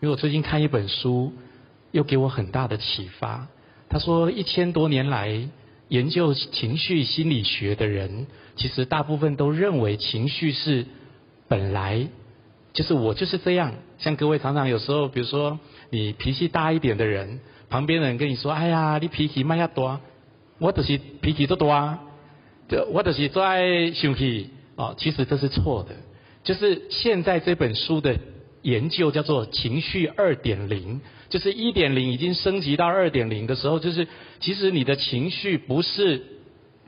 因为我最近看一本书，又给我很大的启发。他说，一千多年来研究情绪心理学的人，其实大部分都认为情绪是本来就是我就是这样。像各位常常有时候，比如说你脾气大一点的人，旁边的人跟你说：“哎呀，你脾气蛮要多，我就是脾气都多啊，这我就是最爱生气。”哦，其实这是错的。就是现在这本书的研究叫做情绪二点零，就是一点零已经升级到二点零的时候，就是其实你的情绪不是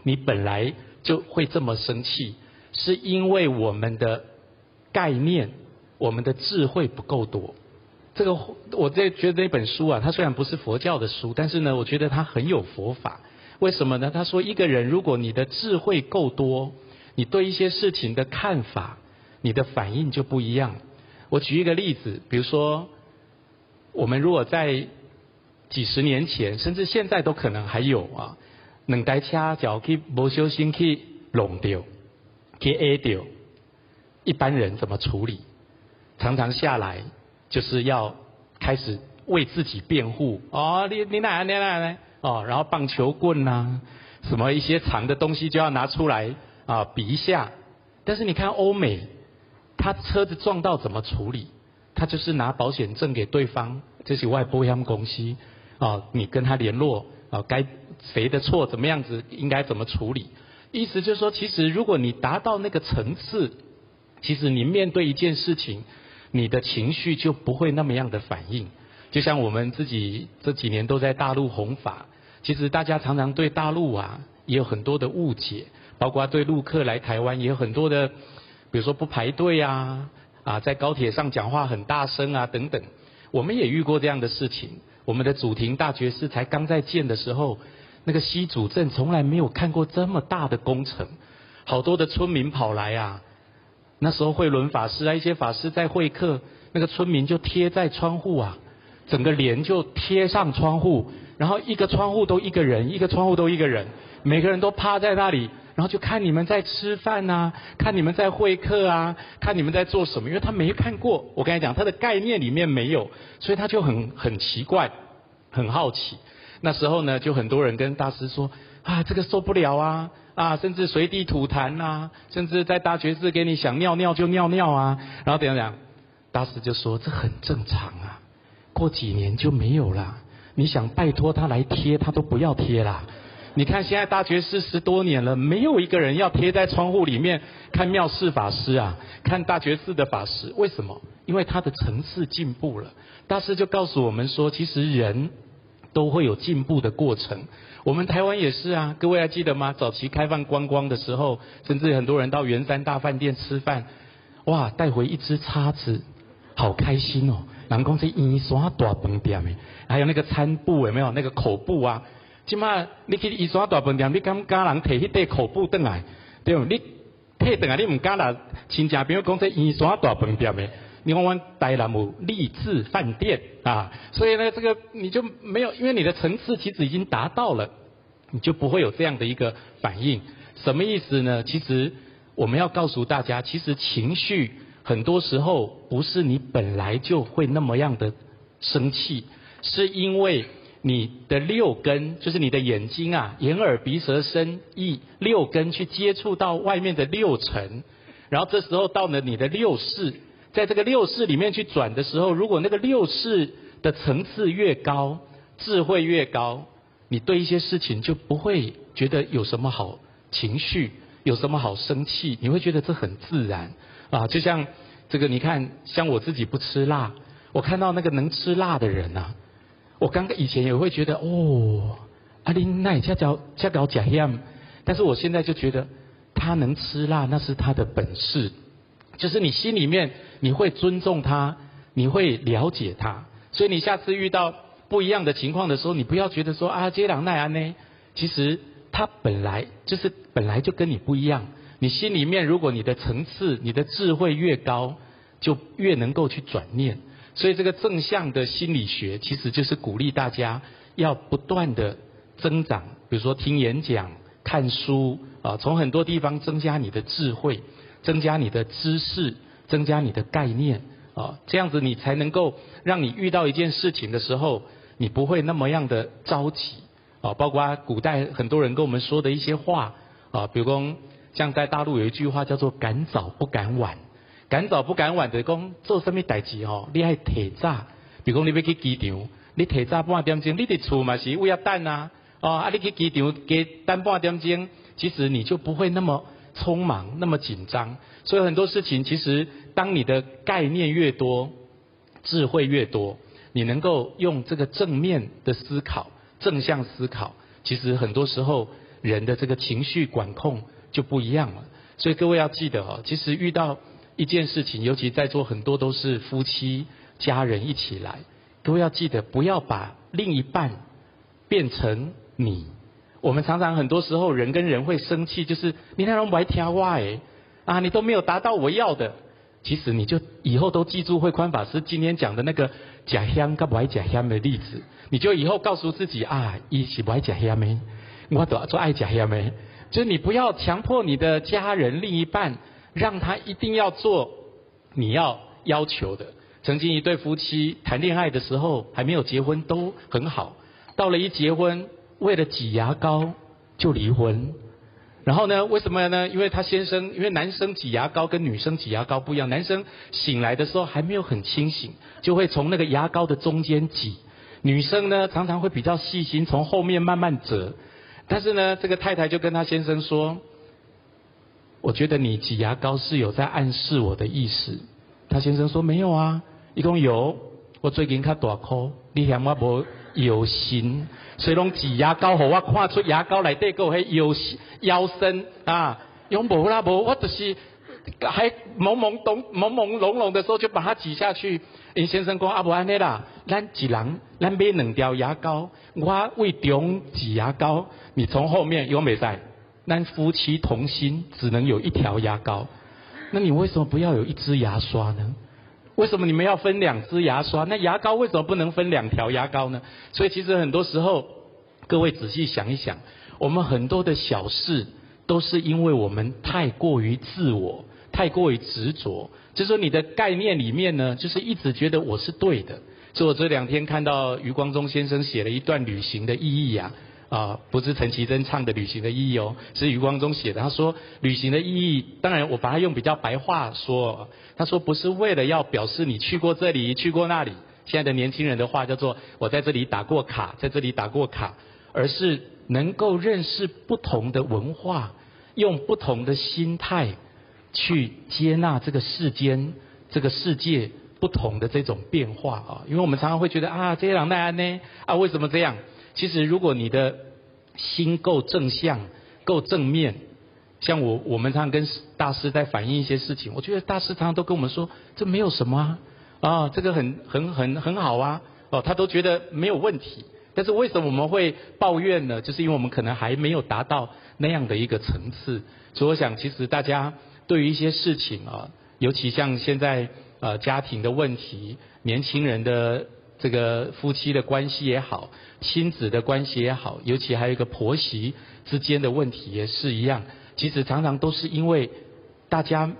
你本来就会这么生气，是因为我们的概念、我们的智慧不够多。这个我在觉得这本书啊，它虽然不是佛教的书，但是呢，我觉得它很有佛法。为什么呢？他说，一个人如果你的智慧够多，你对一些事情的看法。你的反应就不一样。我举一个例子，比如说，我们如果在几十年前，甚至现在都可能还有啊，两台车脚去不小心去弄掉，去 A 掉，一般人怎么处理？常常下来就是要开始为自己辩护。哦，你你哪你哪呢？哦，然后棒球棍呐、啊，什么一些长的东西就要拿出来啊比一下。但是你看欧美。他车子撞到怎么处理？他就是拿保险证给对方，这是外保险公司啊，你跟他联络啊，该谁的错怎么样子，应该怎么处理？意思就是说，其实如果你达到那个层次，其实你面对一件事情，你的情绪就不会那么样的反应。就像我们自己这几年都在大陆弘法，其实大家常常对大陆啊也有很多的误解，包括对陆客来台湾也有很多的。比如说不排队啊，啊，在高铁上讲话很大声啊，等等，我们也遇过这样的事情。我们的祖庭大觉寺才刚在建的时候，那个西主镇从来没有看过这么大的工程，好多的村民跑来啊。那时候慧伦法师啊，一些法师在会客，那个村民就贴在窗户啊，整个帘就贴上窗户，然后一个窗户都一个人，一个窗户都一个人，每个人都趴在那里。然后就看你们在吃饭呐、啊，看你们在会客啊，看你们在做什么，因为他没看过。我跟你讲，他的概念里面没有，所以他就很很奇怪，很好奇。那时候呢，就很多人跟大师说啊，这个受不了啊啊，甚至随地吐痰呐、啊，甚至在大觉寺给你想尿尿就尿尿啊。然后怎样讲？大师就说这很正常啊，过几年就没有了。你想拜托他来贴，他都不要贴啦。你看，现在大觉寺十多年了，没有一个人要贴在窗户里面看妙事法师啊，看大觉寺的法师。为什么？因为他的层次进步了。大师就告诉我们说，其实人都会有进步的过程。我们台湾也是啊，各位还记得吗？早期开放观光的时候，甚至很多人到圆山大饭店吃饭，哇，带回一只叉子，好开心哦。人讲这医山大饭店诶，还有那个餐布有没有？那个口布啊。即马你去医山大饭店，你敢敢人摕迄块口布转来？对不？你摕转来，你唔敢啦。亲戚朋友讲这医山大饭店的，你看阮台南有励志饭店啊，所以呢，这个你就没有，因为你的层次其实已经达到了，你就不会有这样的一个反应。什么意思呢？其实我们要告诉大家，其实情绪很多时候不是你本来就会那么样的生气，是因为。你的六根就是你的眼睛啊，眼耳鼻舌身意六根去接触到外面的六尘，然后这时候到了你的六识，在这个六识里面去转的时候，如果那个六识的层次越高，智慧越高，你对一些事情就不会觉得有什么好情绪，有什么好生气，你会觉得这很自然啊。就像这个，你看，像我自己不吃辣，我看到那个能吃辣的人啊。我刚刚以前也会觉得哦，阿林奈恰叫恰搞假样，但是我现在就觉得他能吃辣那是他的本事，就是你心里面你会尊重他，你会了解他，所以你下次遇到不一样的情况的时候，你不要觉得说啊接朗奈安呢，其实他本来就是本来就跟你不一样，你心里面如果你的层次、你的智慧越高，就越能够去转念。所以这个正向的心理学，其实就是鼓励大家要不断的增长，比如说听演讲、看书啊，从很多地方增加你的智慧，增加你的知识，增加你的概念啊，这样子你才能够让你遇到一件事情的时候，你不会那么样的着急啊。包括古代很多人跟我们说的一些话啊，比如说像在大陆有一句话叫做“赶早不赶晚”，赶早不赶晚的讲做什么代志哦，你爱提早，比如说你要去机场，你提早半点钟，你的厝嘛是为了等啊，哦啊你去机场给等半点钟，其实你就不会那么匆忙，那么紧张。所以很多事情，其实当你的概念越多，智慧越多，你能够用这个正面的思考、正向思考，其实很多时候人的这个情绪管控就不一样了。所以各位要记得哦，其实遇到一件事情，尤其在座很多都是夫妻、家人一起来，各位要记得不要把另一半变成你。我们常常很多时候人跟人会生气，就是你那种白听话诶。啊，你都没有达到我要的，其实你就以后都记住慧宽法师今天讲的那个假香跟不爱假香的例子，你就以后告诉自己啊，一起不爱假香没，我都做爱假香没，就是你不要强迫你的家人另一半，让他一定要做你要要求的。曾经一对夫妻谈恋爱的时候还没有结婚都很好，到了一结婚，为了挤牙膏就离婚。然后呢？为什么呢？因为他先生，因为男生挤牙膏跟女生挤牙膏不一样，男生醒来的时候还没有很清醒，就会从那个牙膏的中间挤；女生呢，常常会比较细心，从后面慢慢折。但是呢，这个太太就跟他先生说：“我觉得你挤牙膏是有在暗示我的意思。”他先生说：“没有啊，一共有。我最近较大颗，你嫌我无。”有心，所以拢挤牙膏，互我看出牙膏内底个迄腰腰身啊，用无啦无，我就是还懵懵懂懵懵胧胧的时候就把它挤下去。林先生讲啊，无安尼啦，咱一人咱买两条牙膏，我为中挤牙膏，你从后面有没在？咱夫妻同心，只能有一条牙膏，那你为什么不要有一支牙刷呢？为什么你们要分两支牙刷？那牙膏为什么不能分两条牙膏呢？所以其实很多时候，各位仔细想一想，我们很多的小事都是因为我们太过于自我，太过于执着。就是说你的概念里面呢，就是一直觉得我是对的。是我这两天看到余光中先生写了一段旅行的意义呀。啊，不是陈绮贞唱的《旅行的意义》哦，是余光中写的。他说，旅行的意义，当然我把它用比较白话说，他说不是为了要表示你去过这里，去过那里。现在的年轻人的话叫做我在这里打过卡，在这里打过卡，而是能够认识不同的文化，用不同的心态去接纳这个世间、这个世界不同的这种变化啊。因为我们常常会觉得啊，这些人那样呢，啊，为什么这样？其实，如果你的心够正向、够正面，像我，我们常常跟大师在反映一些事情。我觉得大师常常都跟我们说，这没有什么啊，啊，这个很、很、很、很好啊，哦，他都觉得没有问题。但是为什么我们会抱怨呢？就是因为我们可能还没有达到那样的一个层次。所以我想，其实大家对于一些事情啊，尤其像现在呃家庭的问题、年轻人的。这个夫妻的关系也好，亲子的关系也好，尤其还有一个婆媳之间的问题也是一样。其实常常都是因为大家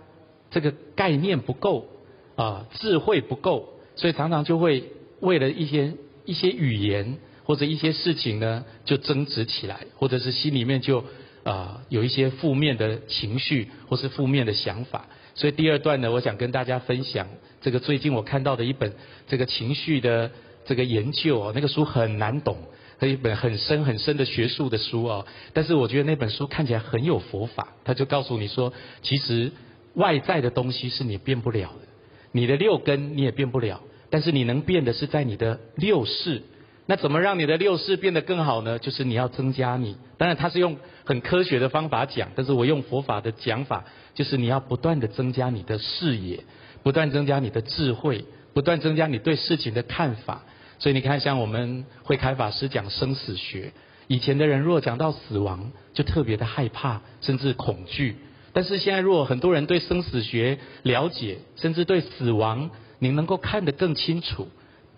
这个概念不够啊，智慧不够，所以常常就会为了一些一些语言或者一些事情呢，就争执起来，或者是心里面就啊有一些负面的情绪或是负面的想法。所以第二段呢，我想跟大家分享这个最近我看到的一本这个情绪的这个研究哦，那个书很难懂，是一本很深很深的学术的书哦。但是我觉得那本书看起来很有佛法，他就告诉你说，其实外在的东西是你变不了的，你的六根你也变不了，但是你能变的是在你的六识。那怎么让你的六识变得更好呢？就是你要增加你，当然他是用很科学的方法讲，但是我用佛法的讲法。就是你要不断的增加你的视野，不断增加你的智慧，不断增加你对事情的看法。所以你看，像我们会开法师讲生死学，以前的人如果讲到死亡，就特别的害怕，甚至恐惧。但是现在，如果很多人对生死学了解，甚至对死亡，你能够看得更清楚，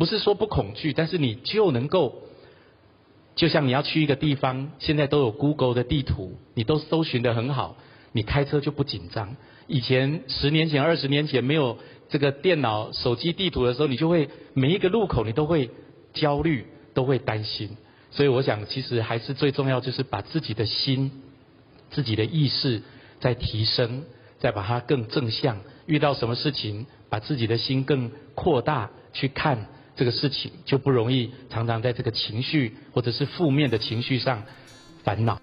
不是说不恐惧，但是你就能够，就像你要去一个地方，现在都有 Google 的地图，你都搜寻得很好。你开车就不紧张。以前十年前、二十年前没有这个电脑、手机地图的时候，你就会每一个路口你都会焦虑，都会担心。所以我想，其实还是最重要，就是把自己的心、自己的意识再提升，再把它更正向。遇到什么事情，把自己的心更扩大去看这个事情，就不容易常常在这个情绪或者是负面的情绪上烦恼。